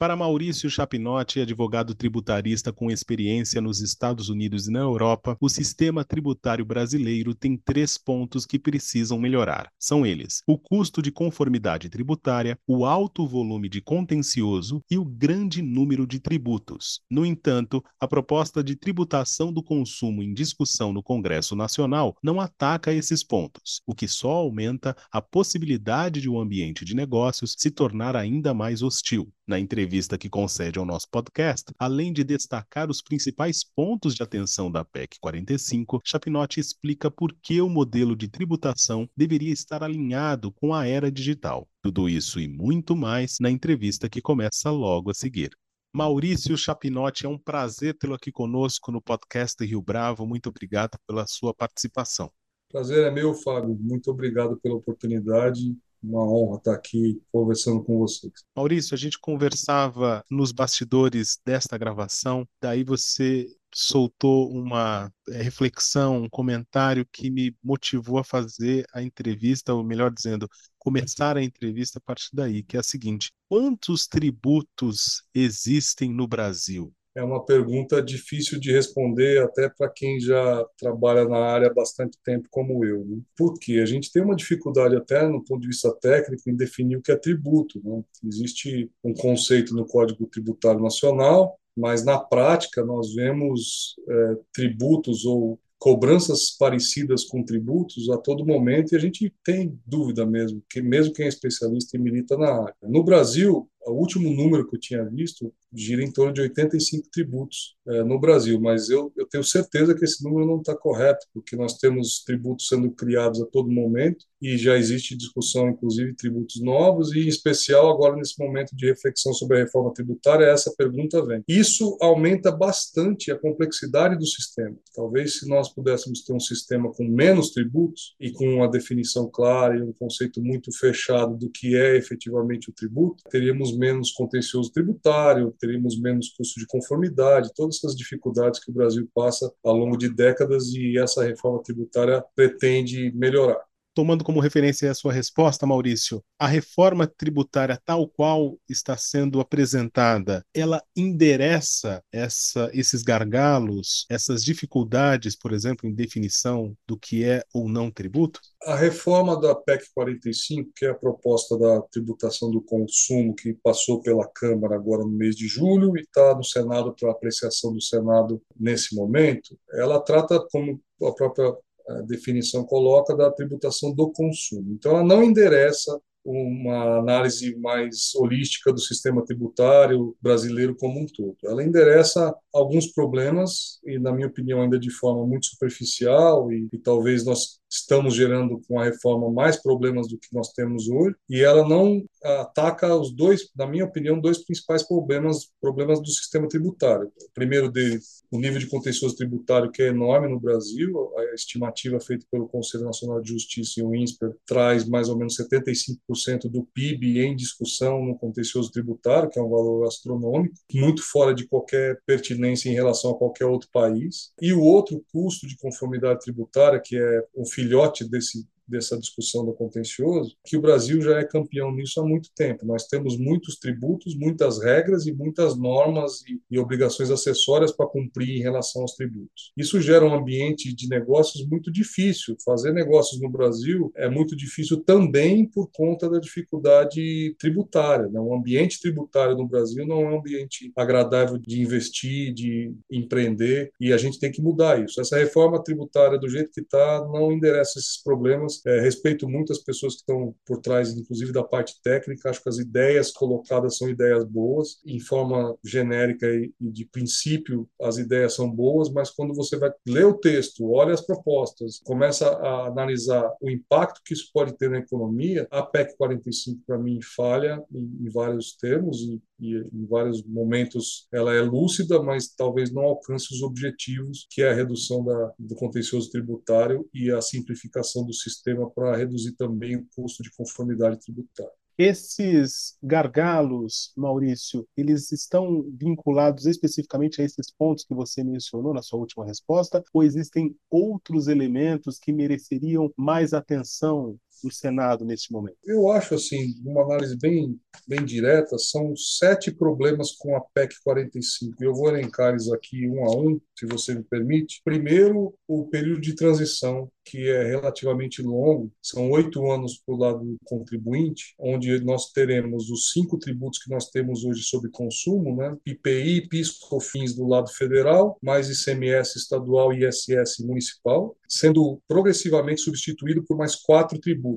Para Maurício Chapinotti, advogado tributarista com experiência nos Estados Unidos e na Europa, o sistema tributário brasileiro tem três pontos que precisam melhorar. São eles: o custo de conformidade tributária, o alto volume de contencioso e o grande número de tributos. No entanto, a proposta de tributação do consumo em discussão no Congresso Nacional não ataca esses pontos, o que só aumenta a possibilidade de o um ambiente de negócios se tornar ainda mais hostil. Na entrevista que concede ao nosso podcast, além de destacar os principais pontos de atenção da PEC 45, Chapinotti explica por que o modelo de tributação deveria estar alinhado com a era digital. Tudo isso e muito mais na entrevista que começa logo a seguir. Maurício Chapinotti, é um prazer tê-lo aqui conosco no podcast Rio Bravo. Muito obrigado pela sua participação. Prazer é meu, Fábio. Muito obrigado pela oportunidade uma honra estar aqui conversando com vocês. Maurício, a gente conversava nos bastidores desta gravação, daí você soltou uma eh, reflexão, um comentário que me motivou a fazer a entrevista, ou melhor dizendo, começar a entrevista a partir daí, que é a seguinte: quantos tributos existem no Brasil? É uma pergunta difícil de responder até para quem já trabalha na área há bastante tempo como eu. Né? Porque a gente tem uma dificuldade até no ponto de vista técnico em definir o que é tributo. Né? Existe um conceito no Código Tributário Nacional, mas na prática nós vemos é, tributos ou cobranças parecidas com tributos a todo momento e a gente tem dúvida mesmo, que mesmo quem é especialista e milita na área. No Brasil, o último número que eu tinha visto gira em torno de 85 tributos é, no Brasil, mas eu, eu tenho certeza que esse número não está correto, porque nós temos tributos sendo criados a todo momento e já existe discussão, inclusive, tributos novos, e em especial agora nesse momento de reflexão sobre a reforma tributária, essa pergunta vem. Isso aumenta bastante a complexidade do sistema. Talvez se nós pudéssemos ter um sistema com menos tributos e com uma definição clara e um conceito muito fechado do que é efetivamente o tributo, teríamos menos contencioso tributário, teríamos menos custo de conformidade, todas essas dificuldades que o Brasil passa ao longo de décadas e essa reforma tributária pretende melhorar tomando como referência a sua resposta, Maurício, a reforma tributária tal qual está sendo apresentada, ela endereça essa, esses gargalos, essas dificuldades, por exemplo, em definição do que é ou não tributo? A reforma da PEC 45, que é a proposta da tributação do consumo, que passou pela Câmara agora no mês de julho e está no Senado para apreciação do Senado nesse momento, ela trata, como a própria definição coloca da tributação do consumo. Então, ela não endereça uma análise mais holística do sistema tributário brasileiro como um todo. Ela endereça alguns problemas e, na minha opinião, ainda de forma muito superficial e, e talvez nós estamos gerando com a reforma mais problemas do que nós temos hoje e ela não ataca os dois, na minha opinião, dois principais problemas problemas do sistema tributário. O primeiro deles, o nível de contencioso tributário que é enorme no Brasil, a estimativa feita pelo Conselho Nacional de Justiça e o INSPER traz mais ou menos 75% do PIB em discussão no contencioso tributário, que é um valor astronômico, muito fora de qualquer pertinência em relação a qualquer outro país. E o outro custo de conformidade tributária, que é o filhote desse dessa discussão do contencioso, que o Brasil já é campeão nisso há muito tempo. Nós temos muitos tributos, muitas regras e muitas normas e, e obrigações acessórias para cumprir em relação aos tributos. Isso gera um ambiente de negócios muito difícil. Fazer negócios no Brasil é muito difícil também por conta da dificuldade tributária. Né? O ambiente tributário no Brasil não é um ambiente agradável de investir, de empreender, e a gente tem que mudar isso. Essa reforma tributária, do jeito que está, não endereça esses problemas é, respeito muito as pessoas que estão por trás, inclusive da parte técnica. Acho que as ideias colocadas são ideias boas, em forma genérica e, e de princípio, as ideias são boas, mas quando você vai ler o texto, olha as propostas, começa a analisar o impacto que isso pode ter na economia, a PEC 45, para mim, falha em, em vários termos e e em vários momentos ela é lúcida, mas talvez não alcance os objetivos, que é a redução da, do contencioso tributário e a simplificação do sistema para reduzir também o custo de conformidade tributária. Esses gargalos, Maurício, eles estão vinculados especificamente a esses pontos que você mencionou na sua última resposta, ou existem outros elementos que mereceriam mais atenção do Senado nesse momento? Eu acho, assim, uma análise bem, bem direta, são sete problemas com a PEC 45. Eu vou elencar eles aqui um a um, se você me permite. Primeiro, o período de transição, que é relativamente longo, são oito anos para o lado do contribuinte, onde nós teremos os cinco tributos que nós temos hoje sobre consumo, né? IPI, PIS, COFINS do lado federal, mais ICMS estadual e ISS municipal, sendo progressivamente substituído por mais quatro tributos,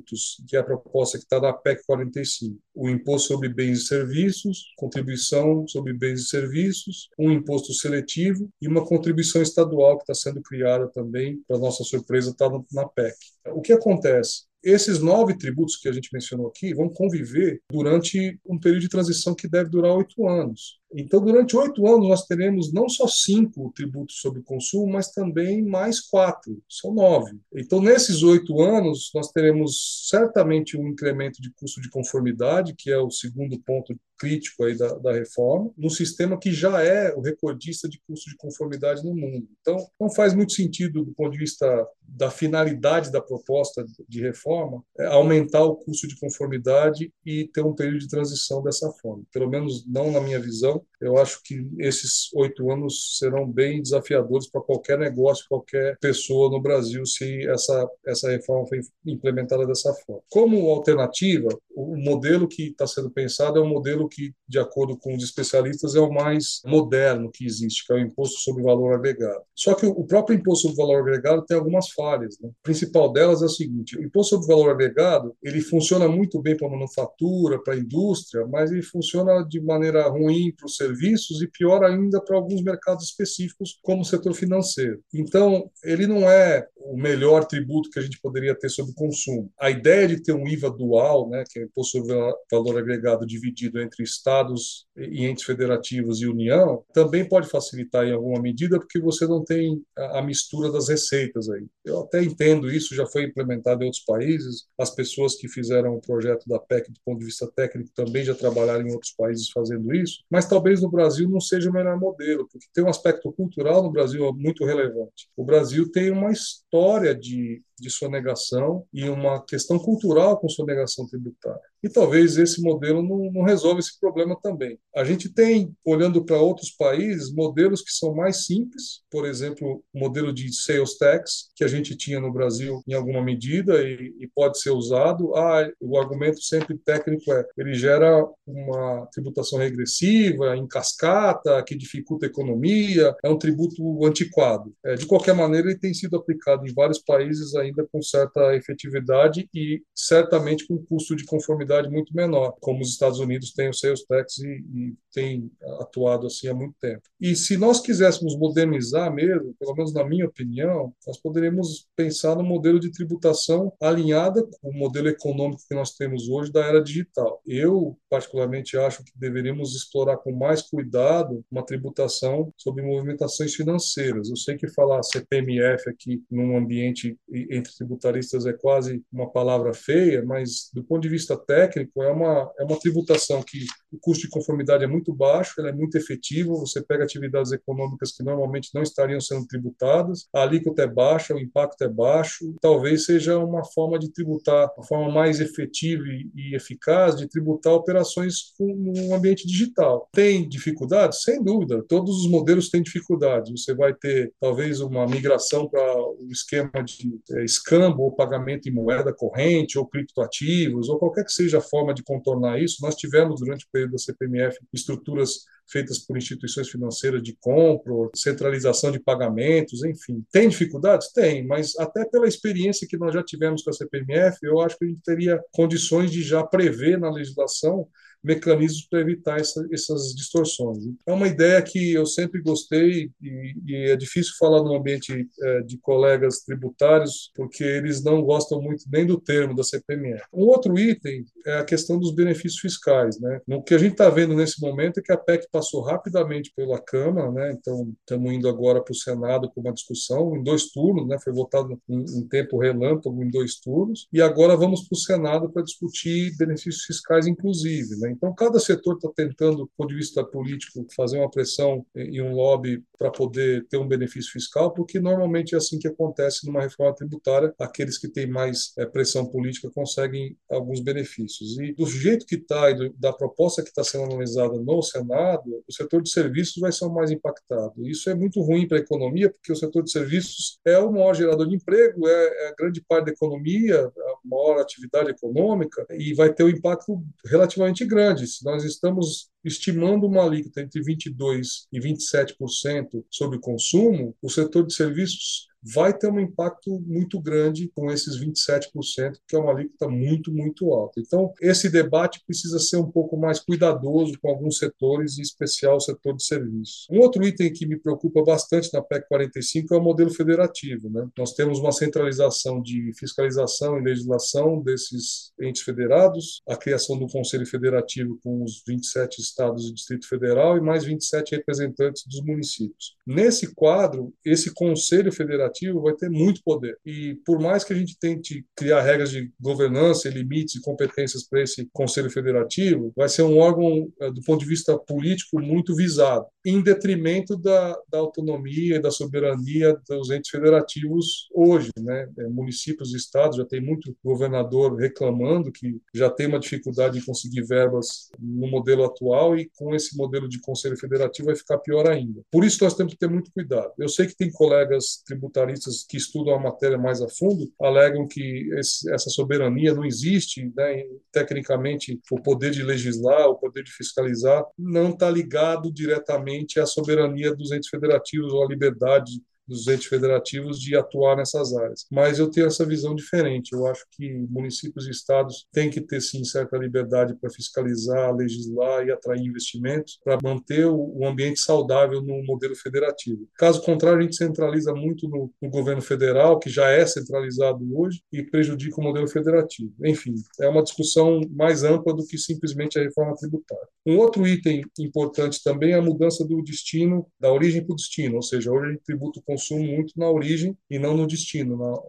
que é a proposta que está na PEC 45. O imposto sobre bens e serviços, contribuição sobre bens e serviços, um imposto seletivo e uma contribuição estadual que está sendo criada também, para nossa surpresa, está na PEC. O que acontece? Esses nove tributos que a gente mencionou aqui vão conviver durante um período de transição que deve durar oito anos. Então, durante oito anos, nós teremos não só cinco tributos sobre consumo, mas também mais quatro, são nove. Então, nesses oito anos, nós teremos certamente um incremento de custo de conformidade, que é o segundo ponto crítico aí da, da reforma, num sistema que já é o recordista de custo de conformidade no mundo. Então, não faz muito sentido, do ponto de vista da finalidade da proposta de reforma, é aumentar o custo de conformidade e ter um período de transição dessa forma. Pelo menos não na minha visão, eu acho que esses oito anos serão bem desafiadores para qualquer negócio, qualquer pessoa no Brasil, se essa, essa reforma for implementada dessa forma. Como alternativa, o modelo que está sendo pensado é um modelo que, de acordo com os especialistas, é o mais moderno que existe, que é o imposto sobre valor agregado. Só que o próprio imposto sobre valor agregado tem algumas falhas. Né? A principal delas é a seguinte: o imposto sobre valor agregado ele funciona muito bem para a manufatura, para a indústria, mas ele funciona de maneira ruim para o serviços e pior ainda para alguns mercados específicos, como o setor financeiro. Então, ele não é o melhor tributo que a gente poderia ter sobre o consumo. A ideia de ter um IVA dual, né, que é o imposto sobre valor agregado dividido entre estados e entes federativos e União, também pode facilitar em alguma medida, porque você não tem a mistura das receitas aí. Eu até entendo isso, já foi implementado em outros países, as pessoas que fizeram o projeto da PEC do ponto de vista técnico também já trabalharam em outros países fazendo isso, mas talvez no Brasil não seja o melhor modelo, porque tem um aspecto cultural no Brasil muito relevante. O Brasil tem uma história de de sonegação e uma questão cultural com sonegação tributária. E talvez esse modelo não, não resolva esse problema também. A gente tem, olhando para outros países, modelos que são mais simples, por exemplo, o modelo de sales tax, que a gente tinha no Brasil em alguma medida e, e pode ser usado. Ah, o argumento sempre técnico é ele gera uma tributação regressiva, em cascata, que dificulta a economia, é um tributo antiquado. É, de qualquer maneira, ele tem sido aplicado em vários países ainda com certa efetividade e certamente com custo de conformidade muito menor, como os Estados Unidos têm o sales tax e, e tem atuado assim há muito tempo. E se nós quiséssemos modernizar mesmo, pelo menos na minha opinião, nós poderíamos pensar no modelo de tributação alinhada com o modelo econômico que nós temos hoje da era digital. Eu, particularmente, acho que deveríamos explorar com mais cuidado uma tributação sobre movimentações financeiras. Eu sei que falar CPMF aqui num ambiente entre tributaristas é quase uma palavra feia, mas do ponto de vista técnico é uma, é uma tributação que o custo de conformidade é muito baixo, ela é muito efetiva, você pega atividades econômicas que normalmente não estariam sendo tributadas, a alíquota é baixa, o impacto é baixo, talvez seja uma forma de tributar, uma forma mais efetiva e eficaz de tributar operações no ambiente digital. Tem dificuldades? Sem dúvida, todos os modelos têm dificuldades. Você vai ter talvez uma migração para o esquema de é, escambo ou pagamento em moeda corrente ou criptoativos ou qualquer que seja a forma de contornar isso. Nós tivemos durante o da CPMF estruturas feitas por instituições financeiras de compra, centralização de pagamentos, enfim. Tem dificuldades? Tem, mas até pela experiência que nós já tivemos com a CPMF, eu acho que a gente teria condições de já prever na legislação mecanismos para evitar essa, essas distorções. É uma ideia que eu sempre gostei e, e é difícil falar no ambiente é, de colegas tributários porque eles não gostam muito nem do termo da CPMF. Um outro item é a questão dos benefícios fiscais. Né? O que a gente está vendo nesse momento é que a PEC passou rapidamente pela Câmara, né? então estamos indo agora para o Senado com uma discussão em dois turnos, né? foi votado em, em tempo relâmpago em dois turnos, e agora vamos para o Senado para discutir benefícios fiscais inclusive. Né? Então, cada setor está tentando, do ponto de vista político, fazer uma pressão e um lobby para poder ter um benefício fiscal, porque normalmente é assim que acontece numa reforma tributária, aqueles que têm mais é, pressão política conseguem alguns benefícios. E do jeito que está e da proposta que está sendo analisada no Senado, o setor de serviços vai ser o mais impactado. Isso é muito ruim para a economia, porque o setor de serviços é o maior gerador de emprego, é, é a grande parte da economia, a maior atividade econômica, e vai ter um impacto relativamente grande. Se nós estamos estimando uma alíquota entre 22% e 27% sobre consumo, o setor de serviços vai ter um impacto muito grande com esses 27%, que é uma alíquota muito, muito alta. Então, esse debate precisa ser um pouco mais cuidadoso com alguns setores, em especial o setor de serviços. Um outro item que me preocupa bastante na PEC 45 é o modelo federativo. Né? Nós temos uma centralização de fiscalização e legislação desses entes federados, a criação do Conselho Federativo com os 27 estados e Distrito Federal e mais 27 representantes dos municípios. Nesse quadro, esse Conselho Federativo vai ter muito poder. E por mais que a gente tente criar regras de governança, limites e competências para esse Conselho Federativo, vai ser um órgão, eh, do ponto de vista político, muito visado, em detrimento da, da autonomia e da soberania dos entes federativos hoje. Né? Eh, municípios e estados já tem muito governador reclamando que já tem uma dificuldade em conseguir verbas no modelo atual e com esse modelo de Conselho Federativo vai ficar pior ainda. Por isso nós temos que ter muito cuidado. Eu sei que tem colegas tributários tributaristas que estudam a matéria mais a fundo alegam que esse, essa soberania não existe, né? tecnicamente o poder de legislar, o poder de fiscalizar não está ligado diretamente à soberania dos entes federativos ou à liberdade dos entes federativos de atuar nessas áreas. Mas eu tenho essa visão diferente. Eu acho que municípios e estados têm que ter, sim, certa liberdade para fiscalizar, legislar e atrair investimentos para manter o ambiente saudável no modelo federativo. Caso contrário, a gente centraliza muito no, no governo federal, que já é centralizado hoje, e prejudica o modelo federativo. Enfim, é uma discussão mais ampla do que simplesmente a reforma tributária. Um outro item importante também é a mudança do destino, da origem para o destino, ou seja, hoje a gente tributa o consumo muito na origem e não no destino, na,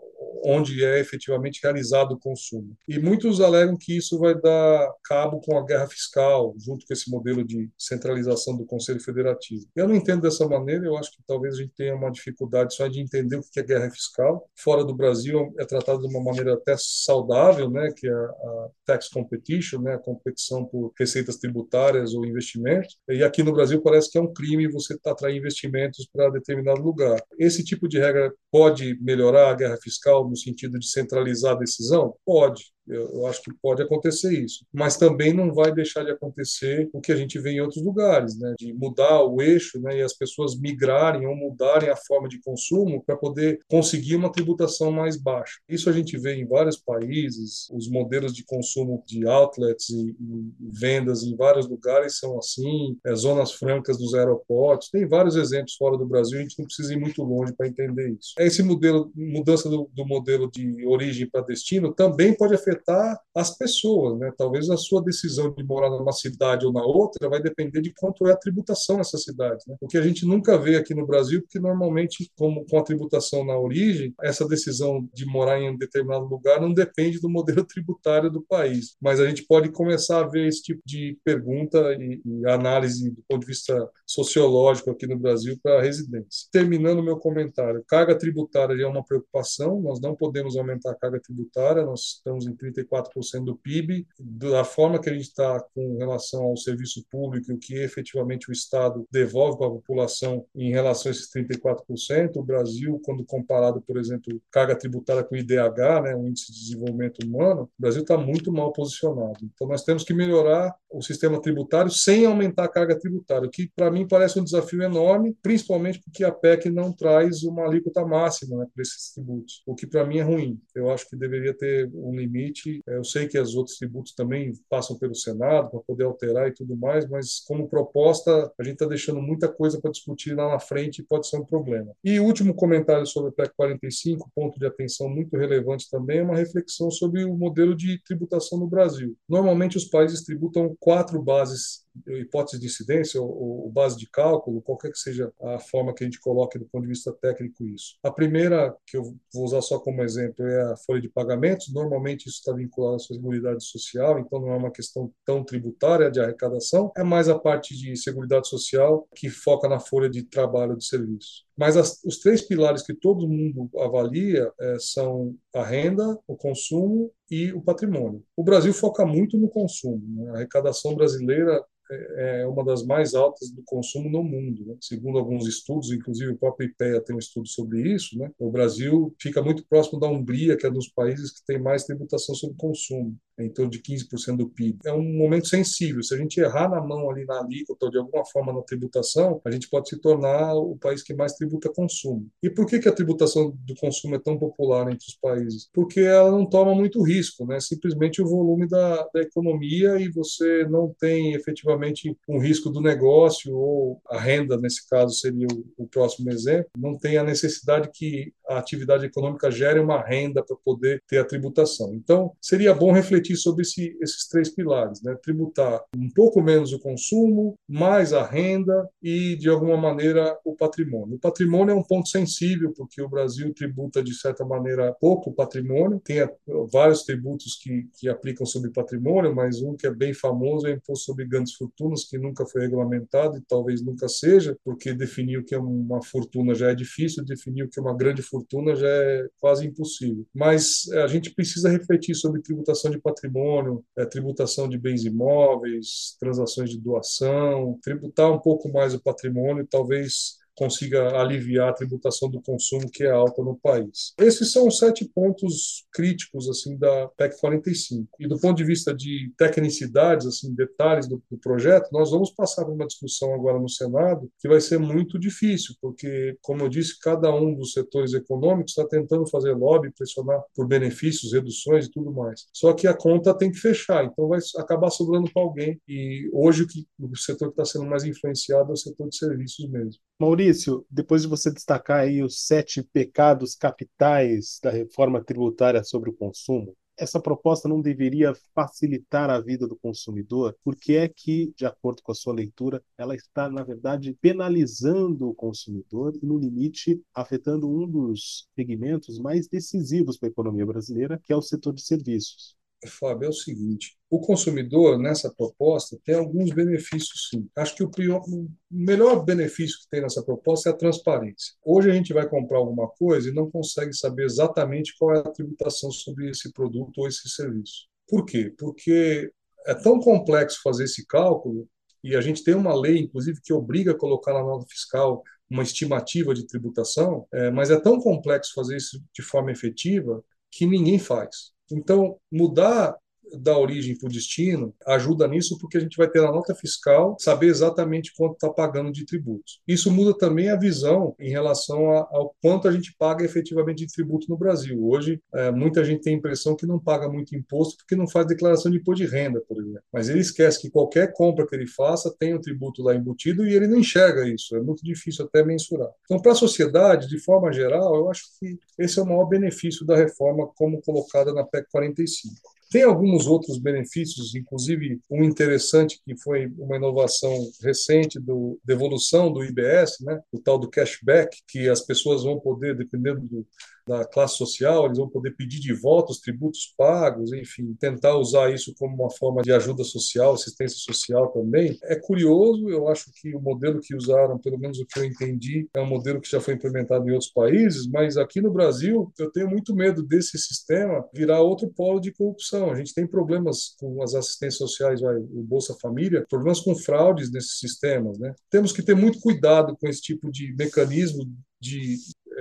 onde é efetivamente realizado o consumo. E muitos alegam que isso vai dar cabo com a guerra fiscal, junto com esse modelo de centralização do Conselho Federativo. Eu não entendo dessa maneira, eu acho que talvez a gente tenha uma dificuldade só de entender o que é guerra fiscal. Fora do Brasil é tratado de uma maneira até saudável, né, que é a tax competition, né, a competição por receitas tributárias ou investimentos. E aqui no Brasil parece que é um crime você atrair investimentos para determinado lugar. Esse tipo de regra pode melhorar a guerra fiscal no sentido de centralizar a decisão? Pode. Eu, eu, acho que pode acontecer isso, mas também não vai deixar de acontecer o que a gente vê em outros lugares, né? de mudar o eixo né? e as pessoas migrarem ou mudarem a forma de consumo para poder conseguir uma tributação mais baixa. Isso a gente vê em vários países, os modelos de consumo de outlets e, e vendas em vários lugares são assim, é, zonas francas dos aeroportos, tem vários exemplos fora do Brasil, a gente não precisa ir muito longe para entender isso. Esse modelo, mudança do, do modelo de origem para destino também pode afetar afetar as pessoas, né? Talvez a sua decisão de morar numa cidade ou na outra vai depender de quanto é a tributação nessa cidade, né? O que a gente nunca vê aqui no Brasil, porque normalmente, como com a tributação na origem, essa decisão de morar em um determinado lugar não depende do modelo tributário do país. Mas a gente pode começar a ver esse tipo de pergunta e, e análise do ponto de vista sociológico aqui no Brasil para a residência. Terminando meu comentário, carga tributária é uma preocupação, nós não podemos aumentar a carga tributária, nós estamos em 34% do PIB, da forma que a gente está com relação ao serviço público e o que efetivamente o Estado devolve para a população em relação a esses 34%, o Brasil, quando comparado, por exemplo, carga tributária com o IDH, né, o Índice de Desenvolvimento Humano, o Brasil está muito mal posicionado. Então, nós temos que melhorar o sistema tributário sem aumentar a carga tributária, o que para mim parece um desafio enorme, principalmente porque a PEC não traz uma alíquota máxima né, para esses tributos, o que para mim é ruim. Eu acho que deveria ter um limite é, eu sei que os outros tributos também passam pelo Senado para poder alterar e tudo mais, mas como proposta, a gente está deixando muita coisa para discutir lá na frente e pode ser um problema. E último comentário sobre o PEC 45, ponto de atenção muito relevante também, é uma reflexão sobre o modelo de tributação no Brasil. Normalmente os países tributam quatro bases hipótese de incidência ou, ou, base de cálculo, qualquer que seja a forma que a gente coloque do ponto de vista técnico isso. A primeira, que eu vou usar só como exemplo, é a folha de pagamentos. Normalmente isso está vinculado à Seguridade Social, então não é uma questão tão tributária de arrecadação, é mais a parte de Seguridade Social que foca na folha de trabalho de serviço. Mas as, os três pilares que todo mundo avalia é, são a renda, o consumo e o patrimônio. O Brasil foca muito no consumo. Né? A arrecadação brasileira é, é uma das mais altas do consumo no mundo. Né? Segundo alguns estudos, inclusive o próprio IPEA tem um estudo sobre isso, né? o Brasil fica muito próximo da Hungria, que é um dos países que tem mais tributação sobre consumo em torno de 15% do PIB. É um momento sensível. Se a gente errar na mão ali na alíquota ou de alguma forma na tributação, a gente pode se tornar o país que mais tributa consumo. E por que, a tributação do consumo é tão popular entre os países? Porque ela não toma muito risco, né? Simplesmente o volume da, da economia e você não tem efetivamente um risco do negócio ou a renda, nesse caso seria o, o próximo exemplo, não tem a necessidade que a atividade econômica gere uma renda para poder ter a tributação. Então, seria bom refletir sobre esse, esses três pilares, né? tributar um pouco menos o consumo, mais a renda e, de alguma maneira, o patrimônio. O patrimônio é um ponto sensível, porque o Brasil tributa, de certa maneira, pouco o patrimônio, tem vários tributos que, que aplicam sobre patrimônio, mas um que é bem famoso é o imposto sobre grandes fortunas, que nunca foi regulamentado e talvez nunca seja, porque definir o que é uma fortuna já é difícil, definir o que é uma grande fortuna já é quase impossível. Mas é, a gente precisa refletir sobre tributação de patrimônio, é, tributação de bens imóveis, transações de doação, tributar um pouco mais o patrimônio, talvez consiga aliviar a tributação do consumo que é alta no país. Esses são os sete pontos críticos assim da PEC 45. E do ponto de vista de tecnicidades, assim, detalhes do, do projeto, nós vamos passar por uma discussão agora no Senado que vai ser muito difícil, porque, como eu disse, cada um dos setores econômicos está tentando fazer lobby, pressionar por benefícios, reduções e tudo mais. Só que a conta tem que fechar, então vai acabar sobrando para alguém. E hoje o, que, o setor que está sendo mais influenciado é o setor de serviços mesmo. Maurício, depois de você destacar aí os sete pecados capitais da reforma tributária sobre o consumo, essa proposta não deveria facilitar a vida do consumidor? Porque é que, de acordo com a sua leitura, ela está, na verdade, penalizando o consumidor e, no limite, afetando um dos segmentos mais decisivos para a economia brasileira, que é o setor de serviços. Fábio, é o seguinte: o consumidor, nessa proposta, tem alguns benefícios, sim. Acho que o, pior, o melhor benefício que tem nessa proposta é a transparência. Hoje a gente vai comprar alguma coisa e não consegue saber exatamente qual é a tributação sobre esse produto ou esse serviço. Por quê? Porque é tão complexo fazer esse cálculo e a gente tem uma lei, inclusive, que obriga a colocar na nota fiscal uma estimativa de tributação, é, mas é tão complexo fazer isso de forma efetiva que ninguém faz. Então, mudar da origem para o destino ajuda nisso porque a gente vai ter na nota fiscal saber exatamente quanto está pagando de tributos. Isso muda também a visão em relação a, ao quanto a gente paga efetivamente de tributo no Brasil. Hoje, é, muita gente tem a impressão que não paga muito imposto porque não faz declaração de imposto de renda, por exemplo. Mas ele esquece que qualquer compra que ele faça tem um tributo lá embutido e ele não enxerga isso. É muito difícil até mensurar. Então, para a sociedade, de forma geral, eu acho que esse é o maior benefício da reforma como colocada na PEC 45. Tem alguns outros benefícios, inclusive um interessante que foi uma inovação recente do devolução do IBS, né, o tal do cashback, que as pessoas vão poder, dependendo do, da classe social, eles vão poder pedir de volta os tributos pagos, enfim, tentar usar isso como uma forma de ajuda social, assistência social também. É curioso, eu acho que o modelo que usaram, pelo menos o que eu entendi, é um modelo que já foi implementado em outros países, mas aqui no Brasil eu tenho muito medo desse sistema virar outro polo de corrupção. A gente tem problemas com as assistências sociais, vai, o Bolsa Família, problemas com fraudes nesses sistemas, né? Temos que ter muito cuidado com esse tipo de mecanismo de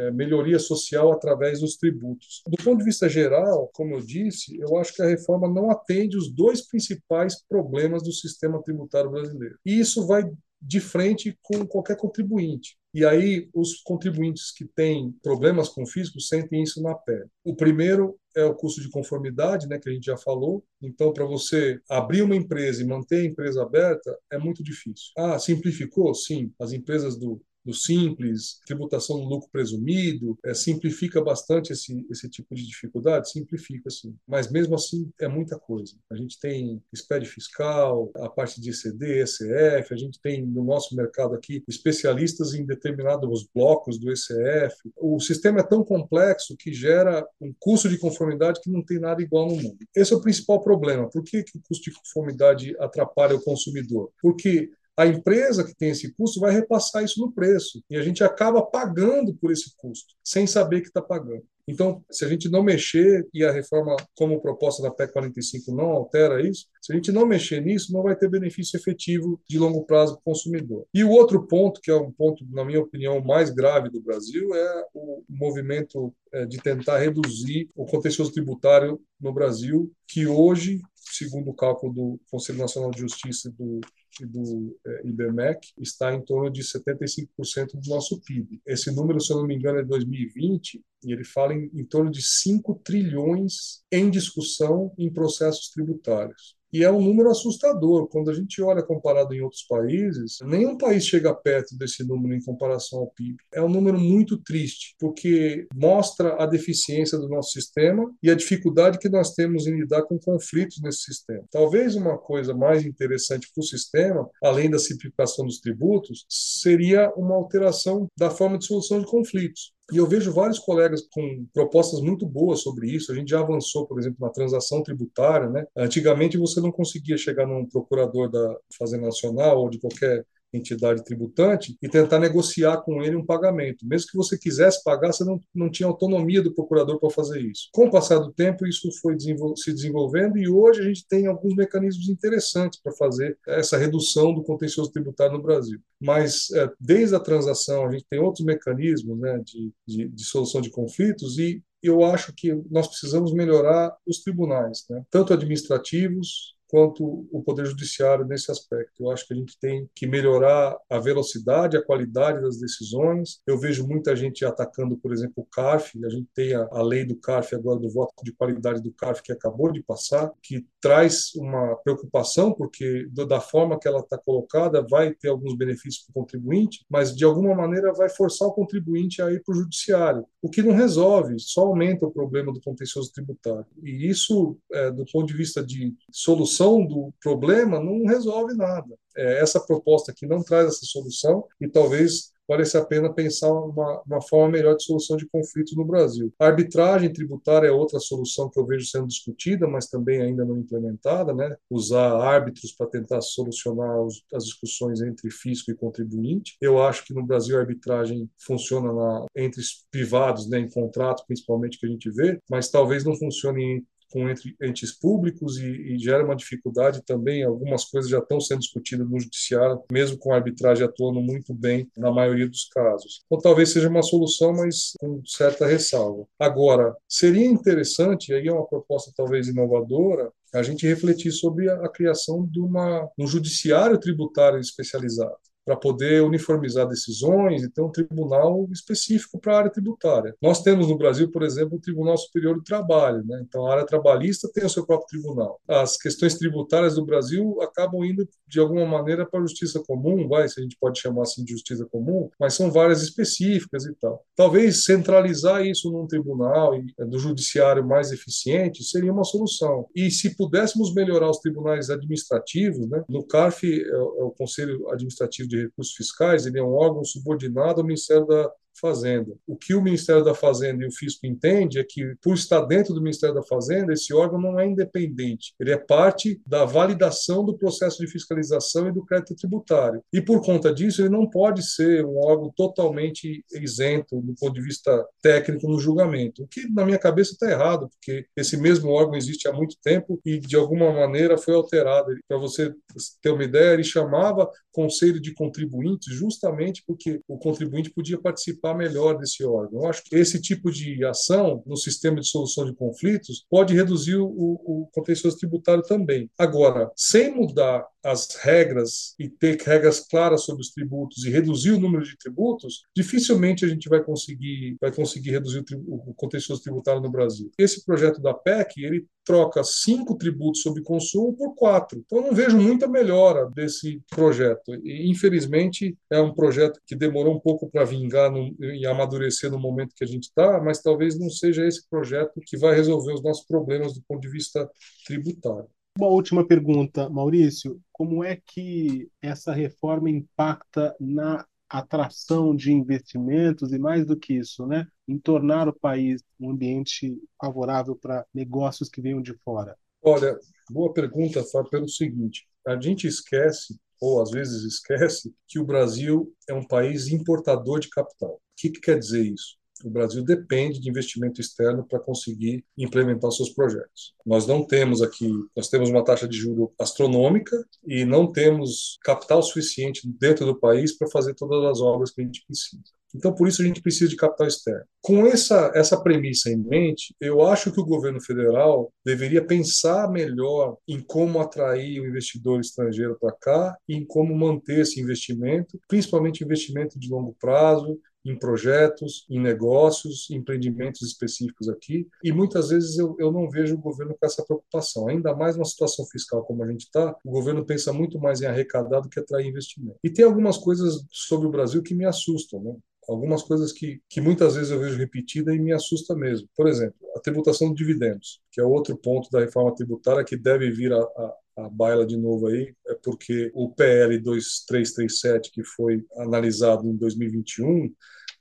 melhoria social através dos tributos. Do ponto de vista geral, como eu disse, eu acho que a reforma não atende os dois principais problemas do sistema tributário brasileiro. E isso vai de frente com qualquer contribuinte. E aí os contribuintes que têm problemas com o fisco sentem isso na pele. O primeiro é o custo de conformidade, né, que a gente já falou. Então, para você abrir uma empresa e manter a empresa aberta é muito difícil. Ah, simplificou? Sim. As empresas do do simples, tributação do lucro presumido, é, simplifica bastante esse, esse tipo de dificuldade? Simplifica, sim. Mas mesmo assim é muita coisa. A gente tem SPED fiscal, a parte de ECD, ECF, a gente tem no nosso mercado aqui especialistas em determinados blocos do ECF. O sistema é tão complexo que gera um custo de conformidade que não tem nada igual no mundo. Esse é o principal problema. Por que, que o custo de conformidade atrapalha o consumidor? Porque a empresa que tem esse custo vai repassar isso no preço e a gente acaba pagando por esse custo, sem saber que está pagando. Então, se a gente não mexer, e a reforma, como proposta da PEC 45 não altera isso, se a gente não mexer nisso, não vai ter benefício efetivo de longo prazo para o consumidor. E o outro ponto, que é um ponto, na minha opinião, mais grave do Brasil, é o movimento é, de tentar reduzir o contencioso tributário no Brasil, que hoje, segundo o cálculo do Conselho Nacional de Justiça e do do é, IBMEC está em torno de 75% do nosso PIB. Esse número, se eu não me engano, é de 2020 e ele fala em, em torno de 5 trilhões em discussão em processos tributários. E é um número assustador. Quando a gente olha comparado em outros países, nenhum país chega perto desse número em comparação ao PIB. É um número muito triste, porque mostra a deficiência do nosso sistema e a dificuldade que nós temos em lidar com conflitos nesse sistema. Talvez uma coisa mais interessante para o sistema, além da simplificação dos tributos, seria uma alteração da forma de solução de conflitos. E eu vejo vários colegas com propostas muito boas sobre isso. A gente já avançou, por exemplo, na transação tributária. Né? Antigamente você não conseguia chegar num procurador da Fazenda Nacional ou de qualquer entidade tributante e tentar negociar com ele um pagamento. Mesmo que você quisesse pagar, você não, não tinha autonomia do procurador para fazer isso. Com o passar do tempo, isso foi desenvol se desenvolvendo e hoje a gente tem alguns mecanismos interessantes para fazer essa redução do contencioso tributário no Brasil. Mas, é, desde a transação, a gente tem outros mecanismos né, de, de, de solução de conflitos e eu acho que nós precisamos melhorar os tribunais, né? tanto administrativos quanto o Poder Judiciário nesse aspecto. Eu acho que a gente tem que melhorar a velocidade, a qualidade das decisões. Eu vejo muita gente atacando, por exemplo, o CARF. A gente tem a, a lei do CARF agora, do voto de qualidade do CARF, que acabou de passar, que traz uma preocupação, porque da forma que ela está colocada, vai ter alguns benefícios para o contribuinte, mas de alguma maneira vai forçar o contribuinte a ir para o judiciário, o que não resolve, só aumenta o problema do contencioso tributário. E isso, é, do ponto de vista de solução, solução do problema não resolve nada. É, essa proposta aqui não traz essa solução e talvez valesse a pena pensar uma, uma forma melhor de solução de conflitos no Brasil. A arbitragem tributária é outra solução que eu vejo sendo discutida, mas também ainda não implementada, né? Usar árbitros para tentar solucionar os, as discussões entre fisco e contribuinte. Eu acho que no Brasil a arbitragem funciona na, entre privados, né, em contrato, principalmente que a gente vê, mas talvez não funcione com entes públicos e, e, gera uma dificuldade também. Algumas coisas já estão sendo discutidas no judiciário, mesmo com a arbitragem atuando muito bem na maioria dos casos. Então, talvez seja uma solução, mas com certa ressalva. Agora, seria interessante, aí é uma proposta talvez inovadora, a gente refletir sobre a, a criação de uma, um judiciário tributário especializado para poder uniformizar decisões e ter um tribunal específico para a área tributária. Nós temos no Brasil, por exemplo, o Tribunal Superior do Trabalho, né? então a área trabalhista tem o seu próprio tribunal. As questões tributárias do Brasil acabam indo de alguma maneira para a justiça comum, vai, se a gente pode chamar assim de justiça comum, mas são várias específicas e tal. Talvez centralizar isso num tribunal e, do judiciário mais eficiente seria uma solução. E se pudéssemos melhorar os tribunais administrativos, né? no CARF é, é o Conselho Administrativo de Recursos Fiscais, ele é um órgão subordinado ao Ministério da Fazenda. O que o Ministério da Fazenda e o Fisco entende é que, por estar dentro do Ministério da Fazenda, esse órgão não é independente. Ele é parte da validação do processo de fiscalização e do crédito tributário. E, por conta disso, ele não pode ser um órgão totalmente isento do ponto de vista técnico no julgamento. O que, na minha cabeça, está errado, porque esse mesmo órgão existe há muito tempo e, de alguma maneira, foi alterado. Para você ter uma ideia, ele chamava Conselho de Contribuintes justamente porque o contribuinte podia participar participar melhor desse órgão. Eu acho que esse tipo de ação no sistema de solução de conflitos pode reduzir o, o contencioso tributário também. Agora, sem mudar as regras e ter regras claras sobre os tributos e reduzir o número de tributos, dificilmente a gente vai conseguir vai conseguir reduzir o, o contencioso tributário no Brasil. Esse projeto da PEC ele troca cinco tributos sobre consumo por quatro. Então, eu não vejo muita melhora desse projeto. E, infelizmente, é um projeto que demorou um pouco para vingar no, e amadurecer no momento que a gente está, mas talvez não seja esse projeto que vai resolver os nossos problemas do ponto de vista tributário. Uma última pergunta, Maurício. Como é que essa reforma impacta na atração de investimentos e mais do que isso, né, em tornar o país um ambiente favorável para negócios que venham de fora? Olha, boa pergunta, Fábio, pelo seguinte: a gente esquece ou às vezes esquece que o Brasil é um país importador de capital. O que, que quer dizer isso? O Brasil depende de investimento externo para conseguir implementar seus projetos. Nós não temos aqui, nós temos uma taxa de juro astronômica e não temos capital suficiente dentro do país para fazer todas as obras que a gente precisa. Então, por isso a gente precisa de capital externo. Com essa, essa premissa em mente, eu acho que o governo federal deveria pensar melhor em como atrair o investidor estrangeiro para cá e em como manter esse investimento, principalmente investimento de longo prazo, em projetos, em negócios, em empreendimentos específicos aqui, e muitas vezes eu, eu não vejo o governo com essa preocupação. Ainda mais numa situação fiscal como a gente está, o governo pensa muito mais em arrecadar do que atrair investimento. E tem algumas coisas sobre o Brasil que me assustam, né? algumas coisas que, que muitas vezes eu vejo repetida e me assusta mesmo. Por exemplo, a tributação de dividendos, que é outro ponto da reforma tributária que deve vir a, a, a baila de novo aí, é porque o PL 2337, que foi analisado em 2021,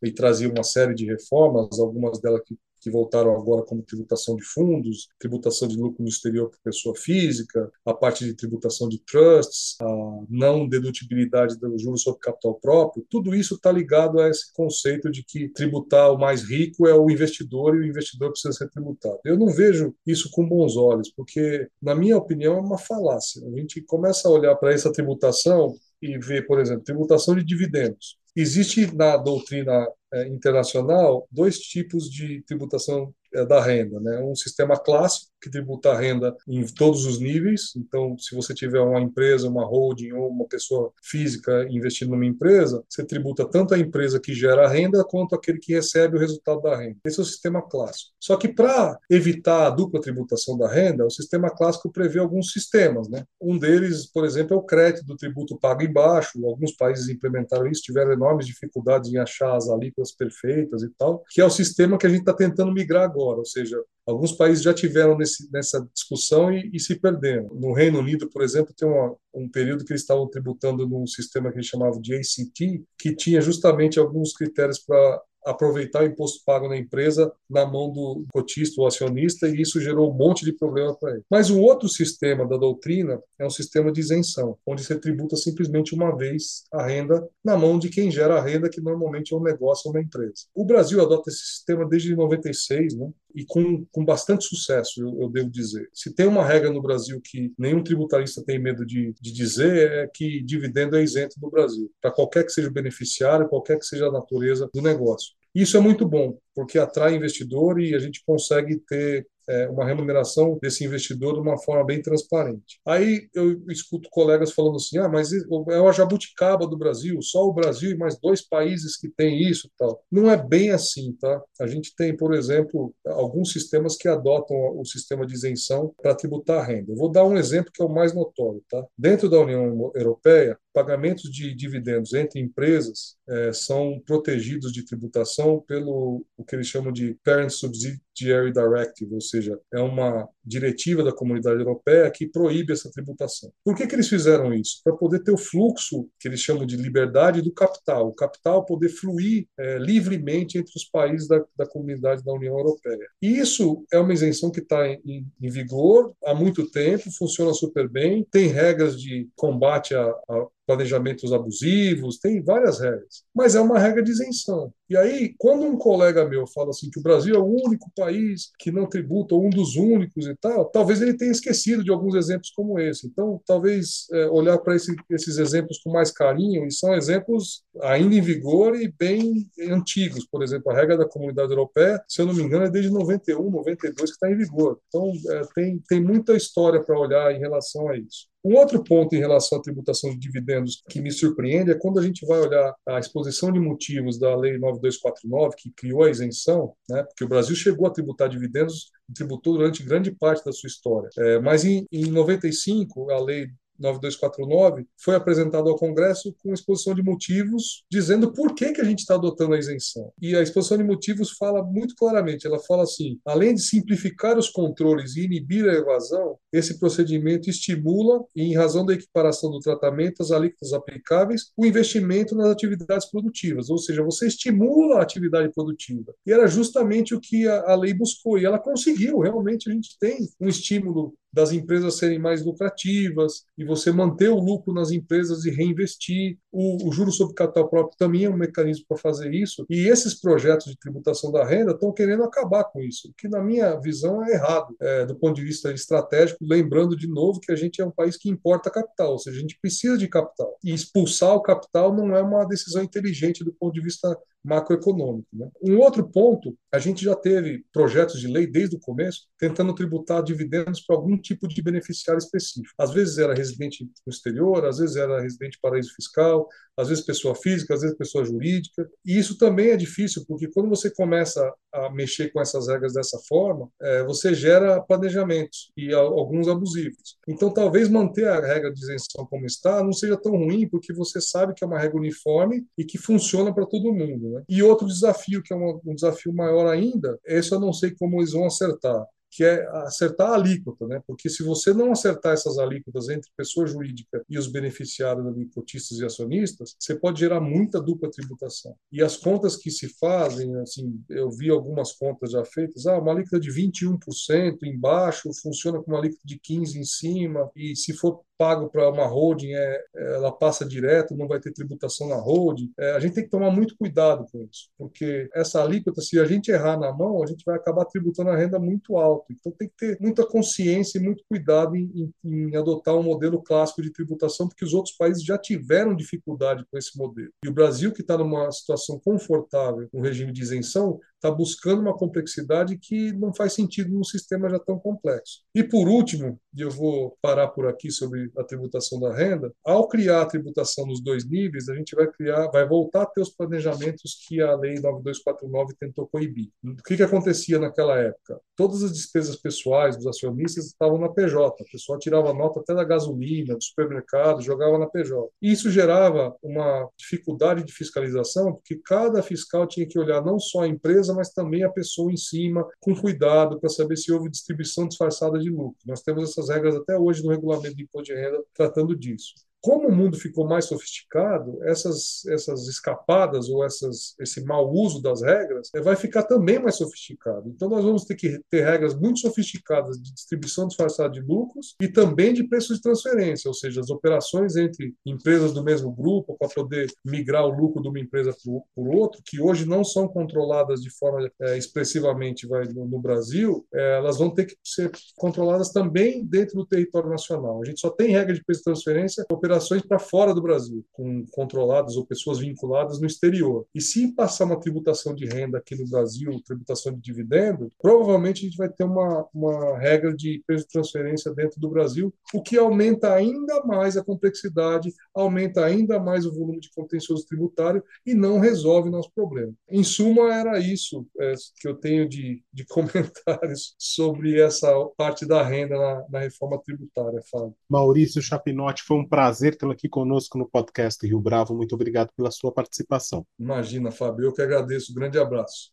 e trazia uma série de reformas, algumas delas que que voltaram agora como tributação de fundos, tributação de lucro no exterior para pessoa física, a parte de tributação de trusts, a não dedutibilidade do juros sobre capital próprio, tudo isso está ligado a esse conceito de que tributar o mais rico é o investidor e o investidor precisa ser tributado. Eu não vejo isso com bons olhos, porque, na minha opinião, é uma falácia. A gente começa a olhar para essa tributação e ver, por exemplo, tributação de dividendos. Existe na doutrina é, internacional dois tipos de tributação é, da renda, né? Um sistema clássico que tributa a renda em todos os níveis. Então, se você tiver uma empresa, uma holding ou uma pessoa física investindo numa empresa, você tributa tanto a empresa que gera a renda quanto aquele que recebe o resultado da renda. Esse é o sistema clássico. Só que para evitar a dupla tributação da renda, o sistema clássico prevê alguns sistemas, né? Um deles, por exemplo, é o crédito do tributo pago embaixo. Alguns países implementaram isso, tiveram enormes dificuldades em achar as alíquotas perfeitas e tal, que é o sistema que a gente está tentando migrar agora agora, ou seja, alguns países já tiveram nesse, nessa discussão e, e, se perderam. No Reino Unido, por exemplo, tem uma, um período que eles estavam tributando num sistema que eles chamavam de ACT, que tinha justamente alguns critérios para aproveitar o imposto pago na empresa na mão do cotista ou acionista e isso gerou um monte de problema para ele. Mas o outro sistema da doutrina é um sistema de isenção, onde você tributa simplesmente uma vez a renda na mão de quem gera a renda, que normalmente é um negócio ou uma empresa. O Brasil adota esse sistema desde 96, né? E com, com bastante sucesso, eu, eu, devo dizer. Se tem uma regra no Brasil que nenhum tributarista tem medo de, de dizer, é que dividendo é isento no Brasil, para qualquer que seja o beneficiário, qualquer que seja a natureza do negócio. Isso é muito bom, porque atrai investidor e a gente consegue ter é, uma remuneração desse investidor de uma forma bem transparente. Aí eu escuto colegas falando assim: ah, mas é a jabuticaba do Brasil, só o Brasil e mais dois países que têm isso tal. Não é bem assim, tá? A gente tem, por exemplo, alguns sistemas que adotam o sistema de isenção para tributar a renda. Eu vou dar um exemplo que é o mais notório, tá? Dentro da União Europeia, pagamentos de dividendos entre empresas é, são protegidos de tributação pelo o que eles chamam de Parent Subsidiary Directive, ou seja, é uma diretiva da Comunidade Europeia que proíbe essa tributação. Por que, que eles fizeram isso? Para poder ter o fluxo que eles chamam de liberdade do capital, o capital poder fluir é, livremente entre os países da, da comunidade da União Europeia. E isso é uma isenção que está em, em vigor há muito tempo, funciona super bem, tem regras de combate a, a planejamentos abusivos, tem várias regras, mas é uma regra de isenção. E aí, quando um colega meu fala assim que o Brasil é o único país que não tributa, ou um dos únicos e tal, talvez ele tenha esquecido de alguns exemplos como esse. Então, talvez é, olhar para esse, esses exemplos com mais carinho, e são exemplos ainda em vigor e bem antigos. Por exemplo, a regra da Comunidade Europeia, se eu não me engano, é desde 91, 92 que está em vigor. Então, é, tem, tem muita história para olhar em relação a isso. Um outro ponto em relação à tributação de dividendos que me surpreende é quando a gente vai olhar a exposição de motivos da Lei 9249, que criou a isenção, né, porque o Brasil chegou a tributar dividendos, tributou durante grande parte da sua história. É, mas em, em 95, a Lei 9249, foi apresentado ao Congresso com exposição de motivos dizendo por que, que a gente está adotando a isenção. E a exposição de motivos fala muito claramente, ela fala assim, além de simplificar os controles e inibir a evasão, esse procedimento estimula, em razão da equiparação do tratamento às alíquotas aplicáveis, o investimento nas atividades produtivas, ou seja, você estimula a atividade produtiva. E era justamente o que a, a lei buscou, e ela conseguiu, realmente a gente tem um estímulo das empresas serem mais lucrativas e você manter o lucro nas empresas e reinvestir. O, o juro sobre capital próprio também é um mecanismo para fazer isso. E esses projetos de tributação da renda estão querendo acabar com isso, que na minha visão é errado, é, do ponto de vista estratégico. Lembrando de novo que a gente é um país que importa capital, ou seja, a gente precisa de capital. E expulsar o capital não é uma decisão inteligente do ponto de vista macroeconômico. Né? Um outro ponto, a gente já teve projetos de lei desde o começo tentando tributar dividendos para algum tipo de beneficiário específico. Às vezes era residente no exterior, às vezes era residente paraíso fiscal, às vezes pessoa física, às vezes pessoa jurídica. E isso também é difícil, porque quando você começa a mexer com essas regras dessa forma, é, você gera planejamentos e alguns abusivos. Então, talvez manter a regra de isenção como está não seja tão ruim, porque você sabe que é uma regra uniforme e que funciona para todo mundo. Né? E outro desafio, que é um, um desafio maior ainda, esse eu não sei como eles vão acertar, que é acertar a alíquota, né? Porque se você não acertar essas alíquotas entre pessoa jurídica e os beneficiários ali, cotistas e acionistas, você pode gerar muita dupla tributação. E as contas que se fazem, assim, eu vi algumas contas já feitas, ah, uma alíquota de 21% embaixo funciona com uma alíquota de 15 em cima, e se for pago para uma holding, é, ela passa direto, não vai ter tributação na holding. É, a gente tem que tomar muito cuidado com isso, porque essa alíquota, se a gente errar na mão, a gente vai acabar tributando a renda muito alta. Então tem que ter muita consciência e muito cuidado em, em, em adotar um modelo clássico de tributação, porque os outros países já tiveram dificuldade com esse modelo. E o Brasil, que está numa situação confortável, no regime de isenção, está buscando uma complexidade que não faz sentido num sistema já tão complexo. E por último, e eu vou parar por aqui sobre a tributação da renda, ao criar a tributação nos dois níveis, a gente vai criar, vai voltar a ter os planejamentos que a lei 9249 tentou coibir. O que, que acontecia naquela época? Todas as despesas pessoais dos acionistas estavam na PJ. A pessoa tirava nota até da gasolina, do supermercado, jogava na PJ. E isso gerava uma dificuldade de fiscalização, porque cada fiscal tinha que olhar não só a empresa empresa, mas também a pessoa em cima, com cuidado, para saber se houve distribuição disfarçada de lucro. Nós temos essas regras até hoje no regulamento de imposto de renda tratando disso como o mundo ficou mais sofisticado, essas, essas escapadas ou essas, esse mau uso das regras eh, vai ficar também mais sofisticado. Então, nós vamos ter que ter regras muito sofisticadas de distribuição disfarçada de lucros e também de preços de transferência, ou seja, as operações entre empresas do mesmo grupo para poder migrar o lucro de uma empresa por outro, que hoje não são controladas de forma é, expressivamente vai, no, no Brasil, é, elas vão ter que ser controladas também dentro do território nacional. A gente só tem regra de preço de transferência operações para fora do Brasil, com controladas ou pessoas vinculadas no exterior. E se passar uma tributação de renda aqui no Brasil, tributação de dividendo, provavelmente a gente vai ter uma, uma regra de preço de transferência dentro do Brasil, o que aumenta ainda mais a complexidade, aumenta ainda mais o volume de contencioso tributário e não resolve nosso problema. Em suma, era isso é, que eu tenho de, de comentários sobre essa parte da renda na, na reforma tributária, Fábio. Maurício Chapinotti, foi um prazer prazer tê-lo aqui conosco no podcast Rio Bravo. Muito obrigado pela sua participação. Imagina, Fábio, eu que agradeço. Grande abraço.